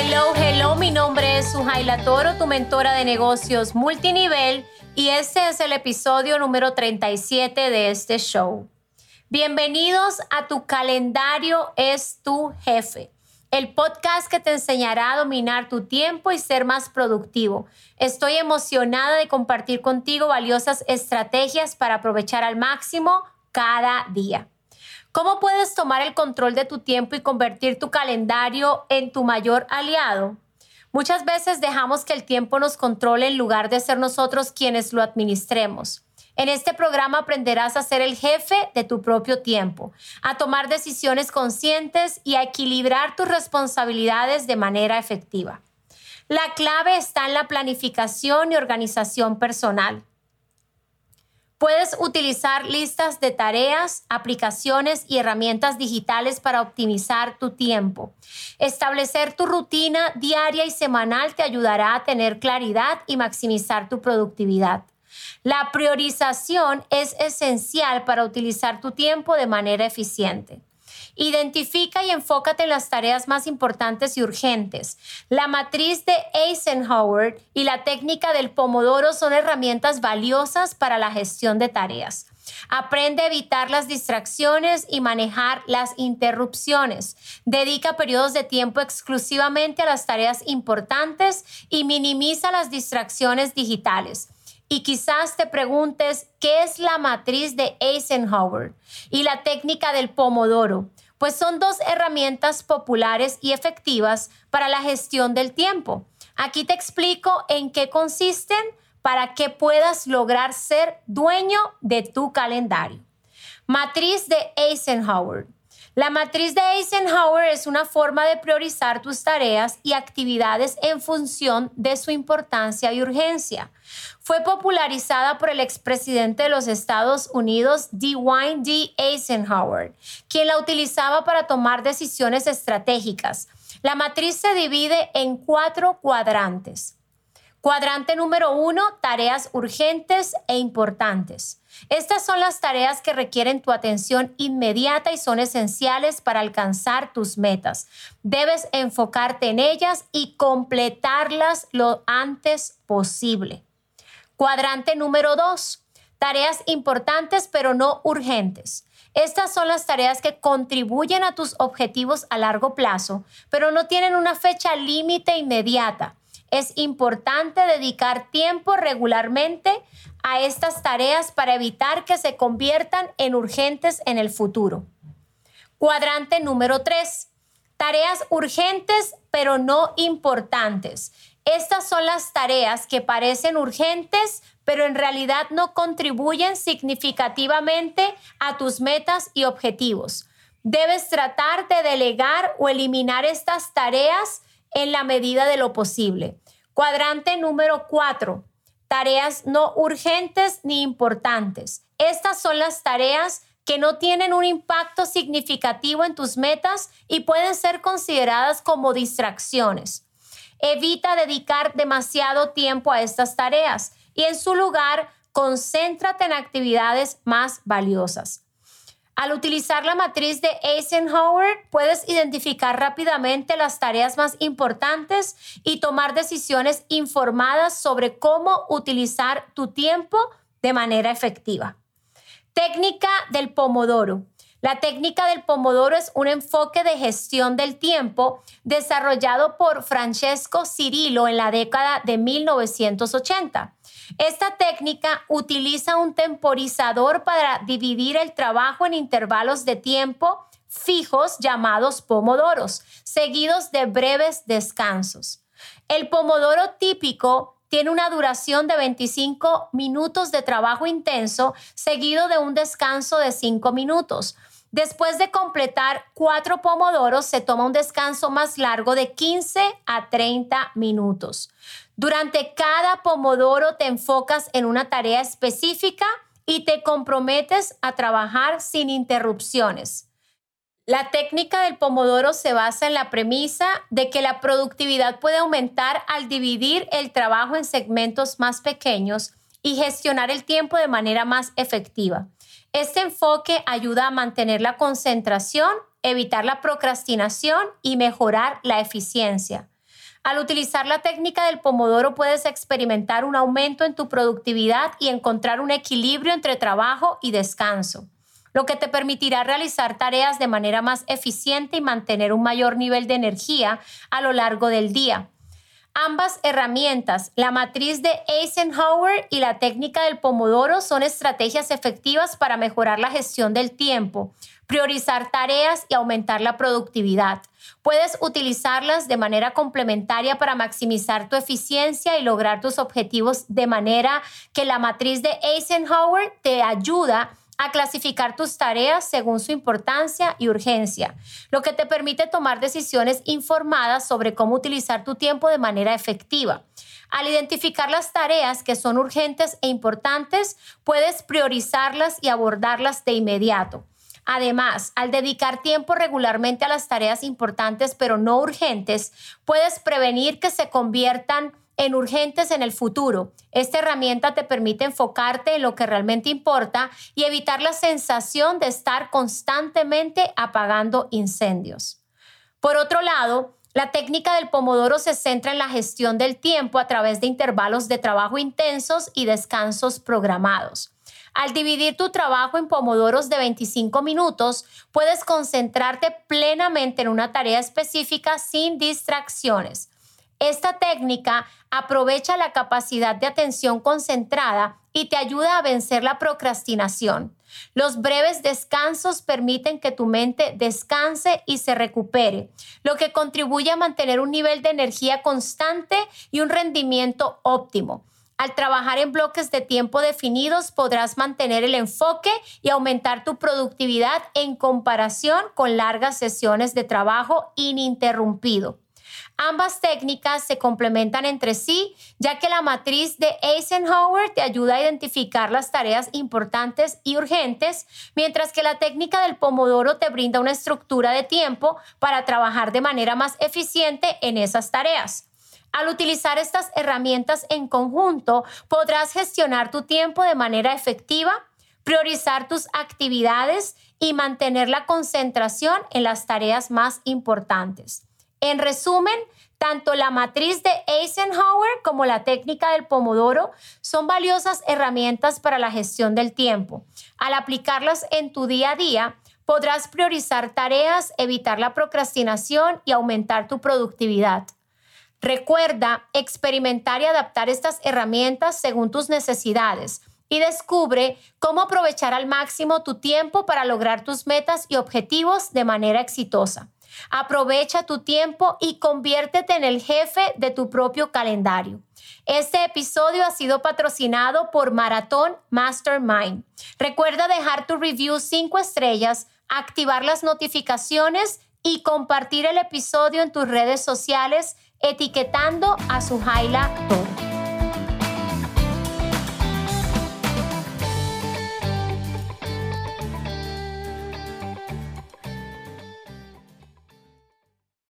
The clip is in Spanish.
Hello, hello, mi nombre es Sujaila Toro, tu mentora de negocios multinivel y este es el episodio número 37 de este show. Bienvenidos a tu calendario es tu jefe, el podcast que te enseñará a dominar tu tiempo y ser más productivo. Estoy emocionada de compartir contigo valiosas estrategias para aprovechar al máximo cada día. ¿Cómo puedes tomar el control de tu tiempo y convertir tu calendario en tu mayor aliado? Muchas veces dejamos que el tiempo nos controle en lugar de ser nosotros quienes lo administremos. En este programa aprenderás a ser el jefe de tu propio tiempo, a tomar decisiones conscientes y a equilibrar tus responsabilidades de manera efectiva. La clave está en la planificación y organización personal. Puedes utilizar listas de tareas, aplicaciones y herramientas digitales para optimizar tu tiempo. Establecer tu rutina diaria y semanal te ayudará a tener claridad y maximizar tu productividad. La priorización es esencial para utilizar tu tiempo de manera eficiente. Identifica y enfócate en las tareas más importantes y urgentes. La matriz de Eisenhower y la técnica del pomodoro son herramientas valiosas para la gestión de tareas. Aprende a evitar las distracciones y manejar las interrupciones. Dedica periodos de tiempo exclusivamente a las tareas importantes y minimiza las distracciones digitales. Y quizás te preguntes, ¿qué es la matriz de Eisenhower y la técnica del pomodoro? Pues son dos herramientas populares y efectivas para la gestión del tiempo. Aquí te explico en qué consisten para que puedas lograr ser dueño de tu calendario. Matriz de Eisenhower. La matriz de Eisenhower es una forma de priorizar tus tareas y actividades en función de su importancia y urgencia. Fue popularizada por el expresidente de los Estados Unidos, Dwight D. Eisenhower, quien la utilizaba para tomar decisiones estratégicas. La matriz se divide en cuatro cuadrantes. Cuadrante número uno, tareas urgentes e importantes. Estas son las tareas que requieren tu atención inmediata y son esenciales para alcanzar tus metas. Debes enfocarte en ellas y completarlas lo antes posible. Cuadrante número dos, tareas importantes pero no urgentes. Estas son las tareas que contribuyen a tus objetivos a largo plazo, pero no tienen una fecha límite inmediata es importante dedicar tiempo regularmente a estas tareas para evitar que se conviertan en urgentes en el futuro. Cuadrante número 3. Tareas urgentes pero no importantes. Estas son las tareas que parecen urgentes pero en realidad no contribuyen significativamente a tus metas y objetivos. Debes tratar de delegar o eliminar estas tareas en la medida de lo posible. Cuadrante número cuatro, tareas no urgentes ni importantes. Estas son las tareas que no tienen un impacto significativo en tus metas y pueden ser consideradas como distracciones. Evita dedicar demasiado tiempo a estas tareas y en su lugar, concéntrate en actividades más valiosas. Al utilizar la matriz de Eisenhower, puedes identificar rápidamente las tareas más importantes y tomar decisiones informadas sobre cómo utilizar tu tiempo de manera efectiva. Técnica del pomodoro. La técnica del pomodoro es un enfoque de gestión del tiempo desarrollado por Francesco Cirillo en la década de 1980. Esta técnica utiliza un temporizador para dividir el trabajo en intervalos de tiempo fijos llamados pomodoros, seguidos de breves descansos. El pomodoro típico tiene una duración de 25 minutos de trabajo intenso, seguido de un descanso de 5 minutos. Después de completar cuatro pomodoros, se toma un descanso más largo de 15 a 30 minutos. Durante cada pomodoro te enfocas en una tarea específica y te comprometes a trabajar sin interrupciones. La técnica del pomodoro se basa en la premisa de que la productividad puede aumentar al dividir el trabajo en segmentos más pequeños y gestionar el tiempo de manera más efectiva. Este enfoque ayuda a mantener la concentración, evitar la procrastinación y mejorar la eficiencia. Al utilizar la técnica del pomodoro puedes experimentar un aumento en tu productividad y encontrar un equilibrio entre trabajo y descanso, lo que te permitirá realizar tareas de manera más eficiente y mantener un mayor nivel de energía a lo largo del día. Ambas herramientas, la matriz de Eisenhower y la técnica del pomodoro, son estrategias efectivas para mejorar la gestión del tiempo, priorizar tareas y aumentar la productividad. Puedes utilizarlas de manera complementaria para maximizar tu eficiencia y lograr tus objetivos de manera que la matriz de Eisenhower te ayuda a clasificar tus tareas según su importancia y urgencia, lo que te permite tomar decisiones informadas sobre cómo utilizar tu tiempo de manera efectiva. Al identificar las tareas que son urgentes e importantes, puedes priorizarlas y abordarlas de inmediato. Además, al dedicar tiempo regularmente a las tareas importantes pero no urgentes, puedes prevenir que se conviertan en urgentes en el futuro. Esta herramienta te permite enfocarte en lo que realmente importa y evitar la sensación de estar constantemente apagando incendios. Por otro lado, la técnica del pomodoro se centra en la gestión del tiempo a través de intervalos de trabajo intensos y descansos programados. Al dividir tu trabajo en pomodoros de 25 minutos, puedes concentrarte plenamente en una tarea específica sin distracciones. Esta técnica aprovecha la capacidad de atención concentrada y te ayuda a vencer la procrastinación. Los breves descansos permiten que tu mente descanse y se recupere, lo que contribuye a mantener un nivel de energía constante y un rendimiento óptimo. Al trabajar en bloques de tiempo definidos podrás mantener el enfoque y aumentar tu productividad en comparación con largas sesiones de trabajo ininterrumpido. Ambas técnicas se complementan entre sí, ya que la matriz de Eisenhower te ayuda a identificar las tareas importantes y urgentes, mientras que la técnica del pomodoro te brinda una estructura de tiempo para trabajar de manera más eficiente en esas tareas. Al utilizar estas herramientas en conjunto, podrás gestionar tu tiempo de manera efectiva, priorizar tus actividades y mantener la concentración en las tareas más importantes. En resumen, tanto la matriz de Eisenhower como la técnica del pomodoro son valiosas herramientas para la gestión del tiempo. Al aplicarlas en tu día a día, podrás priorizar tareas, evitar la procrastinación y aumentar tu productividad. Recuerda experimentar y adaptar estas herramientas según tus necesidades y descubre cómo aprovechar al máximo tu tiempo para lograr tus metas y objetivos de manera exitosa. Aprovecha tu tiempo y conviértete en el jefe de tu propio calendario. Este episodio ha sido patrocinado por Maratón Mastermind. Recuerda dejar tu review 5 estrellas, activar las notificaciones y compartir el episodio en tus redes sociales etiquetando a Suhaila Toro.